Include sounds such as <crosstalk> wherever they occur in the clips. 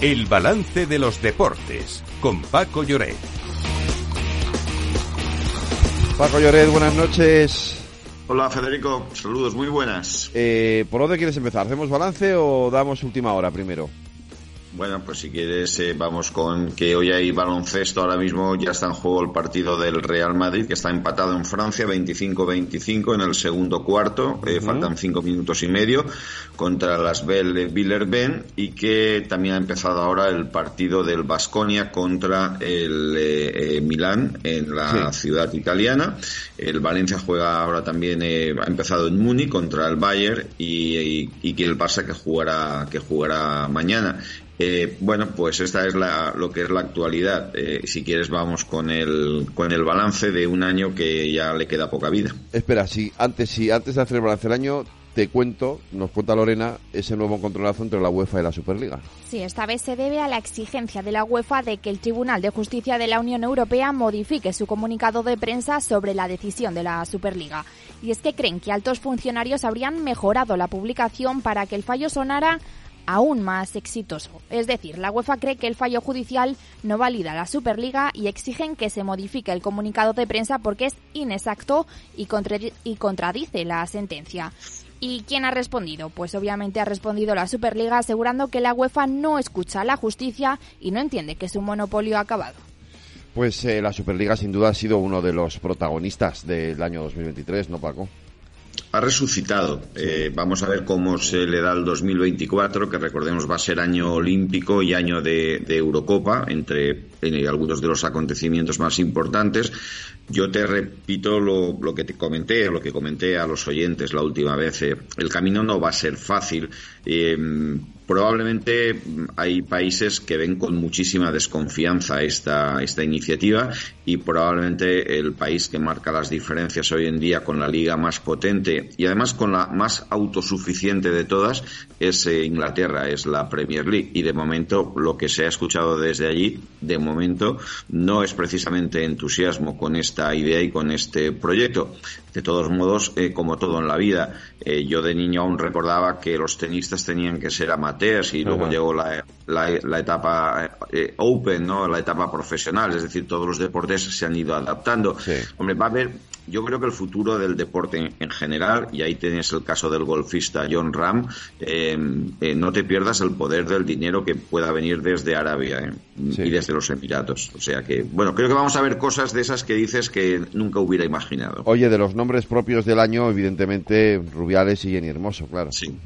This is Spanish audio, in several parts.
El balance de los deportes con Paco Lloret. Paco Lloret, buenas noches. Hola Federico, saludos, muy buenas. Eh, ¿Por dónde quieres empezar? ¿Hacemos balance o damos última hora primero? Bueno, pues si quieres, eh, vamos con que hoy hay baloncesto. Ahora mismo ya está en juego el partido del Real Madrid, que está empatado en Francia, 25-25 en el segundo cuarto. Eh, faltan cinco minutos y medio contra las Bell Villerben y que también ha empezado ahora el partido del Basconia contra el eh, Milán en la ciudad italiana. El Valencia juega ahora también, ha empezado en Múnich contra el Bayern y, y, que el Barça que jugará, que jugará mañana. Eh, bueno, pues esta es la, lo que es la actualidad. Eh, si quieres vamos con el, con el balance de un año que ya le queda poca vida. Espera, si antes, si antes de hacer el balance del año, te cuento, nos cuenta Lorena, ese nuevo encontronazo entre la UEFA y la Superliga. Sí, esta vez se debe a la exigencia de la UEFA de que el Tribunal de Justicia de la Unión Europea modifique su comunicado de prensa sobre la decisión de la Superliga. Y es que creen que altos funcionarios habrían mejorado la publicación para que el fallo sonara aún más exitoso. Es decir, la UEFA cree que el fallo judicial no valida la Superliga y exigen que se modifique el comunicado de prensa porque es inexacto y, contradice la sentencia. ¿Y quién ha respondido? Pues obviamente ha respondido la Superliga asegurando que la UEFA no escucha a la justicia y no entiende que su monopolio ha acabado. Pues eh, la Superliga sin duda ha sido uno de los protagonistas del año 2023, ¿no, Paco? Ha resucitado. Eh, vamos a ver cómo se le da el 2024, que recordemos va a ser año olímpico y año de, Eurocopa, entre algunos de los acontecimientos más importantes. Yo te repito lo, lo, que te comenté, lo que comenté a los oyentes la última vez. Eh, el camino no va a ser fácil. Eh, probablemente hay países que ven con muchísima desconfianza esta, esta iniciativa y probablemente el país que marca las diferencias hoy en día con la liga más potente y además con la más autosuficiente de todas es eh, Inglaterra, es la Premier League y de momento lo que se ha escuchado desde allí, de momento no es precisamente entusiasmo con esta idea y con este proyecto. De todos modos, eh, como todo en la vida, eh, yo de niño aún recordaba que los tenistas tenían que ser amateurs y luego llegó la, la, etapa eh, open, ¿no? La etapa profesional, es decir, todos los deportes se han ido adaptando. Hombre, va a haber, yo creo que el futuro del deporte en, general, y ahí tienes el caso del golfista John Ram, no te pierdas el poder del dinero que pueda venir desde Arabia y desde los Emiratos. O sea que, bueno, creo que vamos a ver cosas de esas que dices que nunca hubiera imaginado. Oye, de los nombres propios del año, evidentemente, Rubiales y Jenny Hermoso, claro. Sí,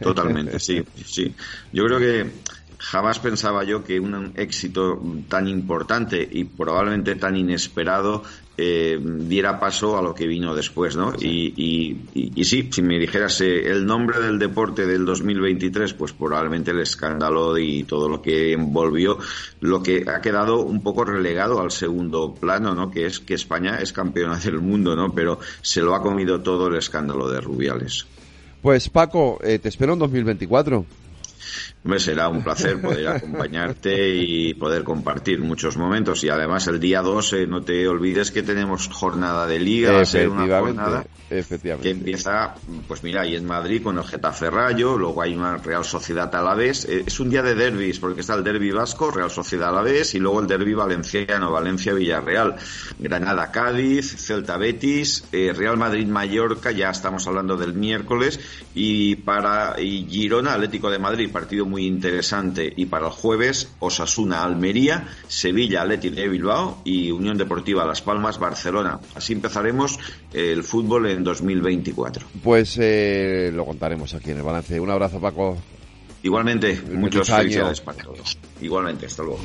totalmente, sí, sí. Yo creo que jamás pensaba yo que un éxito tan importante y probablemente tan inesperado eh, diera paso a lo que vino después, ¿no? Y, y, sí, si me dijeras eh, el nombre del deporte del 2023, pues probablemente el escándalo y todo lo que envolvió, lo que ha quedado un poco relegado al segundo plano, ¿no? Que es que España es campeona del mundo, ¿no? Pero se lo ha comido todo el escándalo de Rubiales. Pues Paco, eh, te espero en 2024. Me será un placer poder <laughs> acompañarte y poder compartir muchos momentos. Y además el día 12, no te olvides que tenemos jornada de liga, va a ser una jornada que empieza, pues mira, ahí en Madrid con el Getafe Rayo, luego hay una Real Sociedad a la vez. Eh, es un día de derbis, porque está el derbi vasco, Real Sociedad a la vez, y luego el derbi valenciano, Valencia-Villarreal, Granada-Cádiz, Celta-Betis, eh, Real Madrid-Mallorca, ya estamos hablando del miércoles, y para y Girona-Atlético de Madrid, partido muy interesante. Y para el jueves, Osasuna Almería, Sevilla Atlético de Bilbao y Unión Deportiva Las Palmas Barcelona. Así empezaremos el fútbol en 2024. Pues eh, lo contaremos aquí en el balance. Un abrazo, Paco. Igualmente, muchos felicidades para todos. Igualmente, hasta luego.